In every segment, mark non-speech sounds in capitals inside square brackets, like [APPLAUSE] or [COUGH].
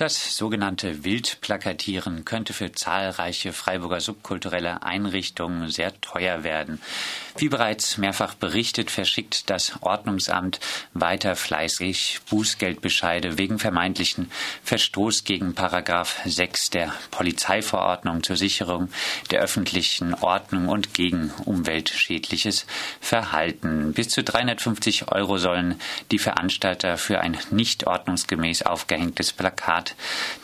Das sogenannte Wildplakatieren könnte für zahlreiche Freiburger subkulturelle Einrichtungen sehr teuer werden. Wie bereits mehrfach berichtet, verschickt das Ordnungsamt weiter fleißig Bußgeldbescheide wegen vermeintlichen Verstoß gegen Paragraph 6 der Polizeiverordnung zur Sicherung der öffentlichen Ordnung und gegen umweltschädliches Verhalten. Bis zu 350 Euro sollen die Veranstalter für ein nicht ordnungsgemäß aufgehängtes Plakat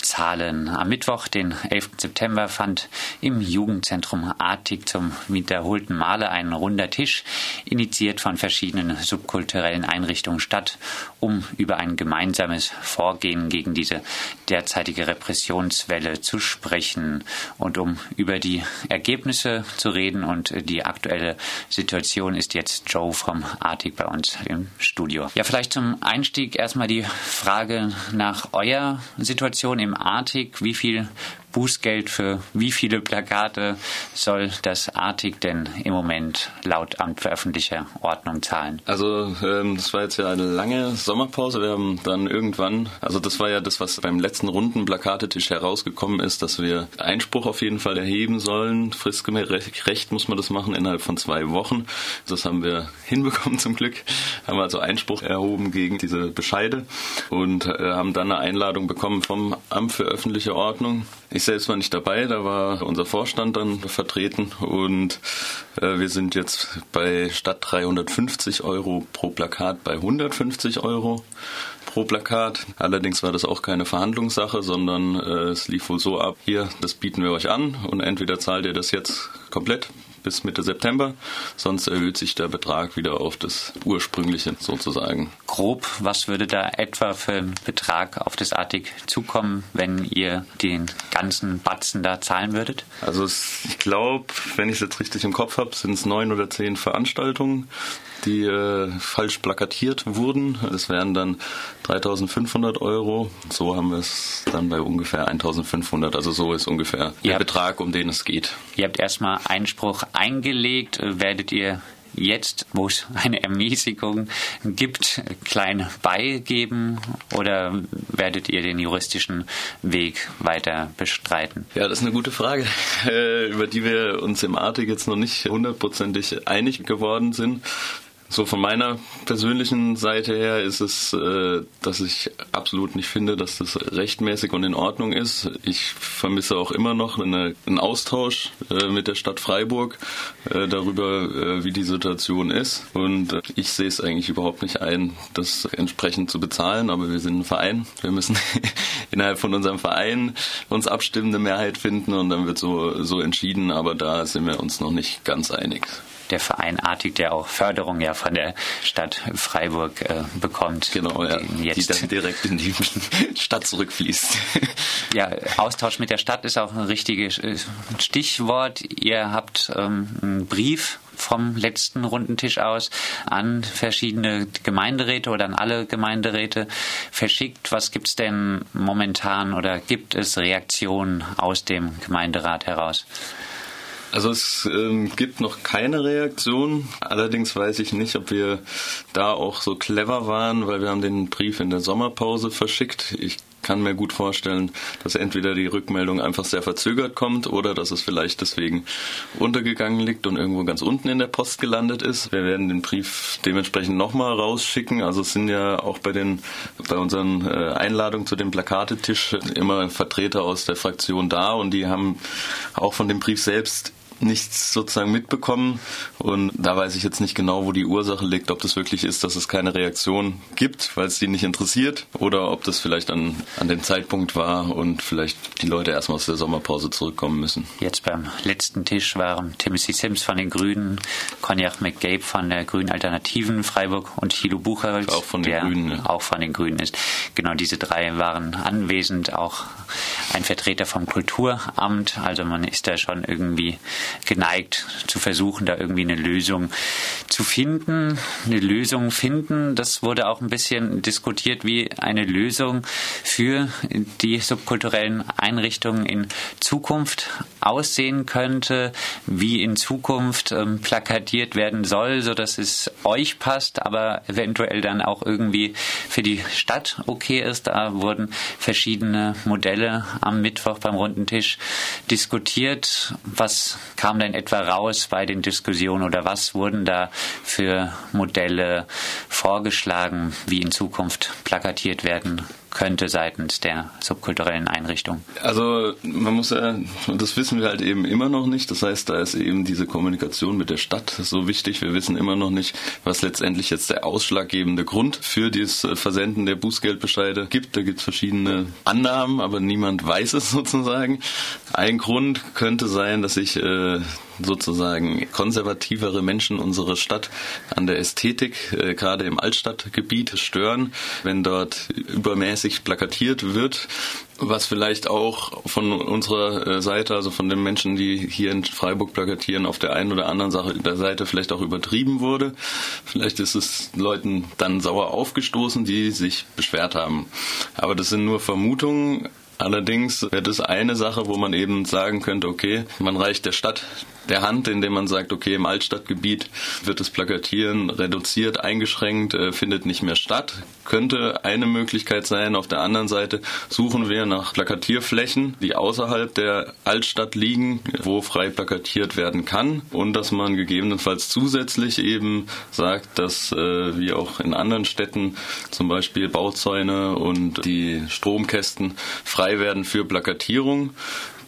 Zahlen. Am Mittwoch, den 11. September, fand im Jugendzentrum Artig zum wiederholten Male ein runder Tisch, initiiert von verschiedenen subkulturellen Einrichtungen statt, um über ein gemeinsames Vorgehen gegen diese derzeitige Repressionswelle zu sprechen und um über die Ergebnisse zu reden. Und die aktuelle Situation ist jetzt Joe vom Artig bei uns im Studio. Ja, vielleicht zum Einstieg erstmal die Frage nach eurer Situation. Situation im Artig? Wie viel Bußgeld für wie viele Plakate soll das Artig denn im Moment laut Amt für öffentliche Ordnung zahlen? Also ähm, das war jetzt ja eine lange Sommerpause. Wir haben dann irgendwann, also das war ja das, was beim letzten runden Plakatetisch herausgekommen ist, dass wir Einspruch auf jeden Fall erheben sollen. Fristgemäß Recht muss man das machen innerhalb von zwei Wochen. Das haben wir [LAUGHS] hinbekommen zum Glück. Haben also Einspruch erhoben gegen diese Bescheide und äh, haben dann eine Einladung bekommen vom Amt für öffentliche Ordnung. Ich selbst war nicht dabei, da war unser Vorstand dann vertreten und äh, wir sind jetzt bei statt 350 Euro pro Plakat bei 150 Euro pro Plakat. Allerdings war das auch keine Verhandlungssache, sondern äh, es lief wohl so ab, hier, das bieten wir euch an und entweder zahlt ihr das jetzt komplett bis Mitte September. Sonst erhöht sich der Betrag wieder auf das ursprüngliche sozusagen. Grob, was würde da etwa für ein Betrag auf das Artig zukommen, wenn ihr den ganzen Batzen da zahlen würdet? Also ich glaube, wenn ich es jetzt richtig im Kopf habe, sind es neun oder zehn Veranstaltungen die äh, falsch plakatiert wurden. Es wären dann 3500 Euro. So haben wir es dann bei ungefähr 1500. Also so ist ungefähr ihr der habt, Betrag, um den es geht. Ihr habt erstmal Einspruch eingelegt. Werdet ihr jetzt, wo es eine Ermäßigung gibt, klein beigeben oder werdet ihr den juristischen Weg weiter bestreiten? Ja, das ist eine gute Frage, [LAUGHS] äh, über die wir uns im Artig jetzt noch nicht hundertprozentig einig geworden sind. So von meiner persönlichen Seite her ist es, äh, dass ich absolut nicht finde, dass das rechtmäßig und in Ordnung ist. Ich vermisse auch immer noch eine, einen Austausch äh, mit der Stadt Freiburg äh, darüber, wie die Situation ist. Und ich sehe es eigentlich überhaupt nicht ein, das entsprechend zu bezahlen. Aber wir sind ein Verein. Wir müssen [LAUGHS] innerhalb von unserem Verein uns abstimmende Mehrheit finden und dann wird so, so entschieden. Aber da sind wir uns noch nicht ganz einig der Verein Artig, der auch Förderung ja von der Stadt Freiburg äh, bekommt. Genau, ja. Jetzt. Die dann direkt in die [LAUGHS] Stadt zurückfließt. ja, Austausch mit der Stadt ist auch ein richtiges äh, Stichwort. Ihr habt ähm, einen Brief vom letzten Rundentisch aus an verschiedene Gemeinderäte oder an alle Gemeinderäte verschickt. Was gibt es denn momentan oder gibt es Reaktionen aus dem Gemeinderat heraus? Also es ähm, gibt noch keine Reaktion. Allerdings weiß ich nicht, ob wir da auch so clever waren, weil wir haben den Brief in der Sommerpause verschickt. Ich kann mir gut vorstellen, dass entweder die Rückmeldung einfach sehr verzögert kommt oder dass es vielleicht deswegen untergegangen liegt und irgendwo ganz unten in der Post gelandet ist. Wir werden den Brief dementsprechend nochmal rausschicken. Also es sind ja auch bei den bei unseren äh, Einladungen zu dem Plakatetisch immer Vertreter aus der Fraktion da und die haben auch von dem Brief selbst nichts sozusagen mitbekommen und da weiß ich jetzt nicht genau, wo die Ursache liegt, ob das wirklich ist, dass es keine Reaktion gibt, weil es die nicht interessiert oder ob das vielleicht an, an dem Zeitpunkt war und vielleicht die Leute erstmal aus der Sommerpause zurückkommen müssen. Jetzt beim letzten Tisch waren Timothy Sims von den Grünen, Cognac McGabe von der Grünen Alternativen Freiburg und Hilo Buchholz, auch von den der Grünen, auch von den Grünen ist. Genau diese drei waren anwesend, auch ein Vertreter vom Kulturamt, also man ist da schon irgendwie geneigt zu versuchen, da irgendwie eine Lösung zu finden. Eine Lösung finden, das wurde auch ein bisschen diskutiert, wie eine Lösung für die subkulturellen Einrichtungen in Zukunft aussehen könnte, wie in Zukunft ähm, plakatiert werden soll, so dass es euch passt, aber eventuell dann auch irgendwie für die Stadt okay ist. Da wurden verschiedene Modelle am Mittwoch beim runden Tisch diskutiert. Was kam denn etwa raus bei den Diskussionen oder was wurden da für Modelle vorgeschlagen, wie in Zukunft plakatiert werden könnte seitens der subkulturellen Einrichtung? Also man muss ja, das wissen wir halt eben immer noch nicht. Das heißt, da ist eben diese Kommunikation mit der Stadt so wichtig. Wir wissen immer noch nicht, was letztendlich jetzt der ausschlaggebende Grund für das Versenden der Bußgeldbescheide gibt. Da gibt es verschiedene Annahmen, aber niemand weiß es [LAUGHS] sozusagen. Ein Grund könnte sein, dass sich äh, sozusagen konservativere Menschen unsere Stadt an der Ästhetik, äh, gerade im Altstadtgebiet, stören, wenn dort übermäßig plakatiert wird was vielleicht auch von unserer äh, Seite, also von den Menschen, die hier in Freiburg plakatieren, auf der einen oder anderen Sache der Seite vielleicht auch übertrieben wurde. Vielleicht ist es Leuten dann sauer aufgestoßen, die sich beschwert haben. Aber das sind nur Vermutungen. Allerdings wäre das eine Sache, wo man eben sagen könnte, okay, man reicht der Stadt der Hand, indem man sagt, okay, im Altstadtgebiet wird das Plakatieren reduziert, eingeschränkt, äh, findet nicht mehr statt. Könnte eine Möglichkeit sein. Auf der anderen Seite suchen wir nach Plakatierflächen, die außerhalb der Altstadt liegen, wo frei plakatiert werden kann und dass man gegebenenfalls zusätzlich eben sagt, dass äh, wie auch in anderen Städten zum Beispiel Bauzäune und die Stromkästen frei frei werden für Plakatierung.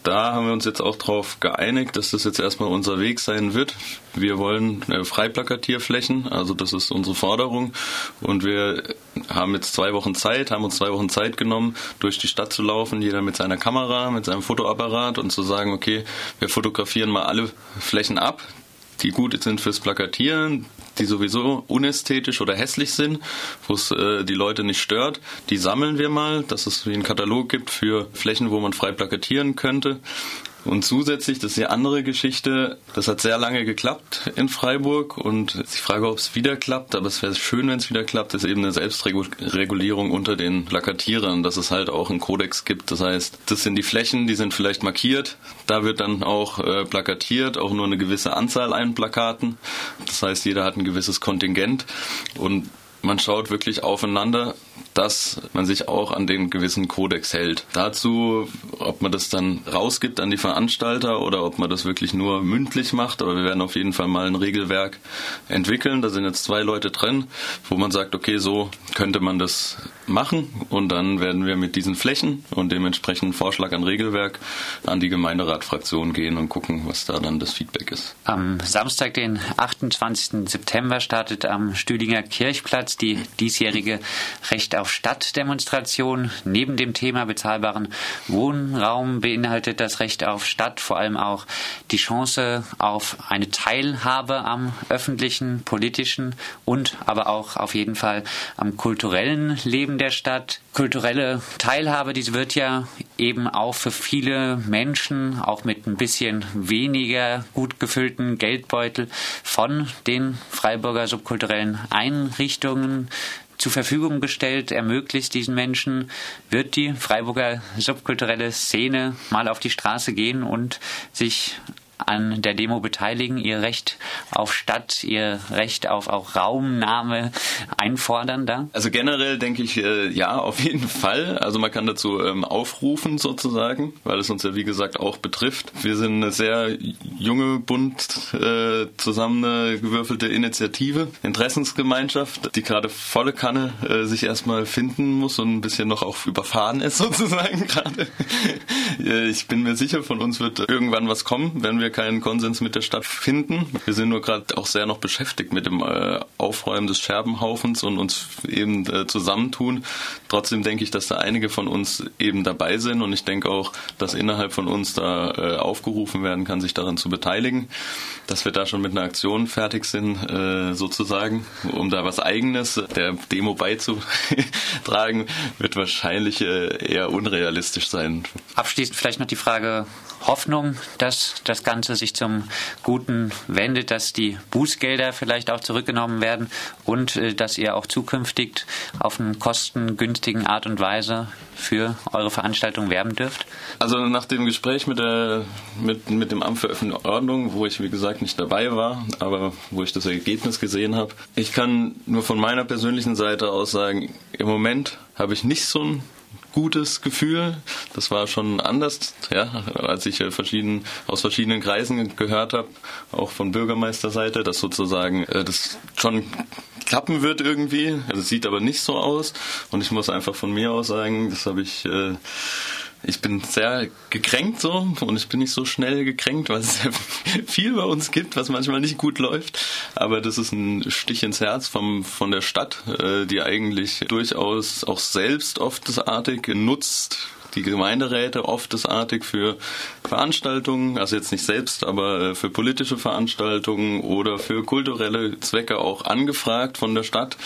Da haben wir uns jetzt auch darauf geeinigt, dass das jetzt erstmal unser Weg sein wird. Wir wollen äh, Freiplakatierflächen, also das ist unsere Forderung. Und wir haben jetzt zwei Wochen Zeit, haben uns zwei Wochen Zeit genommen, durch die Stadt zu laufen, jeder mit seiner Kamera, mit seinem Fotoapparat und zu sagen, okay, wir fotografieren mal alle Flächen ab, die gut sind fürs Plakatieren, die sowieso unästhetisch oder hässlich sind, wo es äh, die Leute nicht stört. Die sammeln wir mal, dass es wie einen Katalog gibt für Flächen, wo man frei plakatieren könnte. Und zusätzlich, das ist die andere Geschichte, das hat sehr lange geklappt in Freiburg und ich frage, ob es wieder klappt, aber es wäre schön, wenn es wieder klappt, ist eben eine Selbstregulierung unter den Plakatierern, dass es halt auch einen Kodex gibt. Das heißt, das sind die Flächen, die sind vielleicht markiert, da wird dann auch äh, plakatiert, auch nur eine gewisse Anzahl an Plakaten. Das heißt, jeder hat ein gewisses Kontingent und man schaut wirklich aufeinander, dass man sich auch an den gewissen Kodex hält. Dazu, ob man das dann rausgibt an die Veranstalter oder ob man das wirklich nur mündlich macht, aber wir werden auf jeden Fall mal ein Regelwerk entwickeln. Da sind jetzt zwei Leute drin, wo man sagt, okay, so könnte man das machen und dann werden wir mit diesen Flächen und dementsprechend Vorschlag an Regelwerk an die Gemeinderatfraktion gehen und gucken, was da dann das Feedback ist. Am Samstag, den 28. September, startet am Stüdinger Kirchplatz die diesjährige Recht auf Stadt-Demonstration. Neben dem Thema bezahlbaren Wohnraum beinhaltet das Recht auf Stadt vor allem auch die Chance auf eine Teilhabe am öffentlichen, politischen und aber auch auf jeden Fall am kulturellen Leben der Stadt. Kulturelle Teilhabe, diese wird ja eben auch für viele Menschen, auch mit ein bisschen weniger gut gefüllten Geldbeutel von den Freiburger subkulturellen Einrichtungen zur Verfügung gestellt, ermöglicht diesen Menschen, wird die Freiburger subkulturelle Szene mal auf die Straße gehen und sich an der Demo beteiligen, ihr Recht auf Stadt, ihr Recht auf auch Raumnahme einfordern da? Also generell denke ich, äh, ja, auf jeden Fall. Also man kann dazu ähm, aufrufen sozusagen, weil es uns ja wie gesagt auch betrifft. Wir sind eine sehr junge, bunt äh, zusammengewürfelte Initiative, Interessensgemeinschaft, die gerade volle Kanne äh, sich erstmal finden muss und ein bisschen noch auch überfahren ist [LAUGHS] sozusagen gerade. Ich bin mir sicher, von uns wird irgendwann was kommen, wenn wir wir keinen Konsens mit der Stadt finden. Wir sind nur gerade auch sehr noch beschäftigt mit dem äh, Aufräumen des Scherbenhaufens und uns eben äh, zusammentun. Trotzdem denke ich, dass da einige von uns eben dabei sind und ich denke auch, dass innerhalb von uns da äh, aufgerufen werden kann, sich daran zu beteiligen. Dass wir da schon mit einer Aktion fertig sind, sozusagen, um da was Eigenes der Demo beizutragen, [LAUGHS] wird wahrscheinlich eher unrealistisch sein. Abschließend vielleicht noch die Frage Hoffnung, dass das Ganze sich zum Guten wendet, dass die Bußgelder vielleicht auch zurückgenommen werden und äh, dass ihr auch zukünftig auf eine kostengünstigen Art und Weise für eure Veranstaltung werben dürft? Also nach dem Gespräch mit, der, mit, mit dem Amt für öffentliche Ordnung, wo ich wie gesagt nicht dabei war, aber wo ich das Ergebnis gesehen habe, ich kann nur von meiner persönlichen Seite aus sagen, im Moment habe ich nicht so ein gutes Gefühl. Das war schon anders, ja, als ich äh, verschieden, aus verschiedenen Kreisen gehört habe, auch von Bürgermeisterseite, dass sozusagen äh, das schon klappen wird irgendwie. Also es sieht aber nicht so aus. Und ich muss einfach von mir aus sagen, das habe ich äh, ich bin sehr gekränkt so und ich bin nicht so schnell gekränkt, weil es [LAUGHS] sehr viel bei uns gibt, was manchmal nicht gut läuft. Aber das ist ein Stich ins Herz vom, von der Stadt, äh, die eigentlich durchaus auch selbst oft das Artig nutzt, die Gemeinderäte oft das Artig für Veranstaltungen, also jetzt nicht selbst, aber äh, für politische Veranstaltungen oder für kulturelle Zwecke auch angefragt von der Stadt.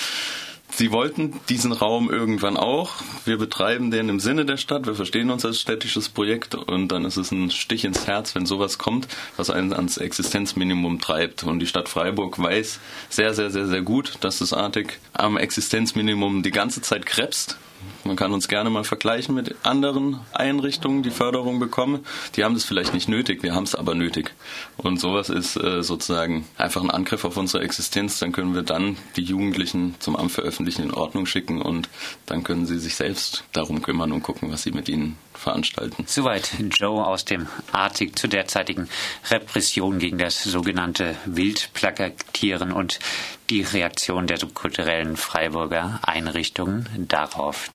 Sie wollten diesen Raum irgendwann auch. Wir betreiben den im Sinne der Stadt. Wir verstehen uns als städtisches Projekt und dann ist es ein Stich ins Herz, wenn sowas kommt, was einen ans Existenzminimum treibt. Und die Stadt Freiburg weiß sehr, sehr, sehr, sehr gut, dass das Artig am Existenzminimum die ganze Zeit krebst man kann uns gerne mal vergleichen mit anderen Einrichtungen, die Förderung bekommen. Die haben das vielleicht nicht nötig, wir haben es aber nötig. Und sowas ist äh, sozusagen einfach ein Angriff auf unsere Existenz. Dann können wir dann die Jugendlichen zum Amt für öffentliche Ordnung schicken und dann können sie sich selbst darum kümmern und gucken, was sie mit ihnen veranstalten. Soweit Joe aus dem Artig zur derzeitigen Repression gegen das sogenannte Wildplakatieren und die Reaktion der subkulturellen Freiburger Einrichtungen darauf.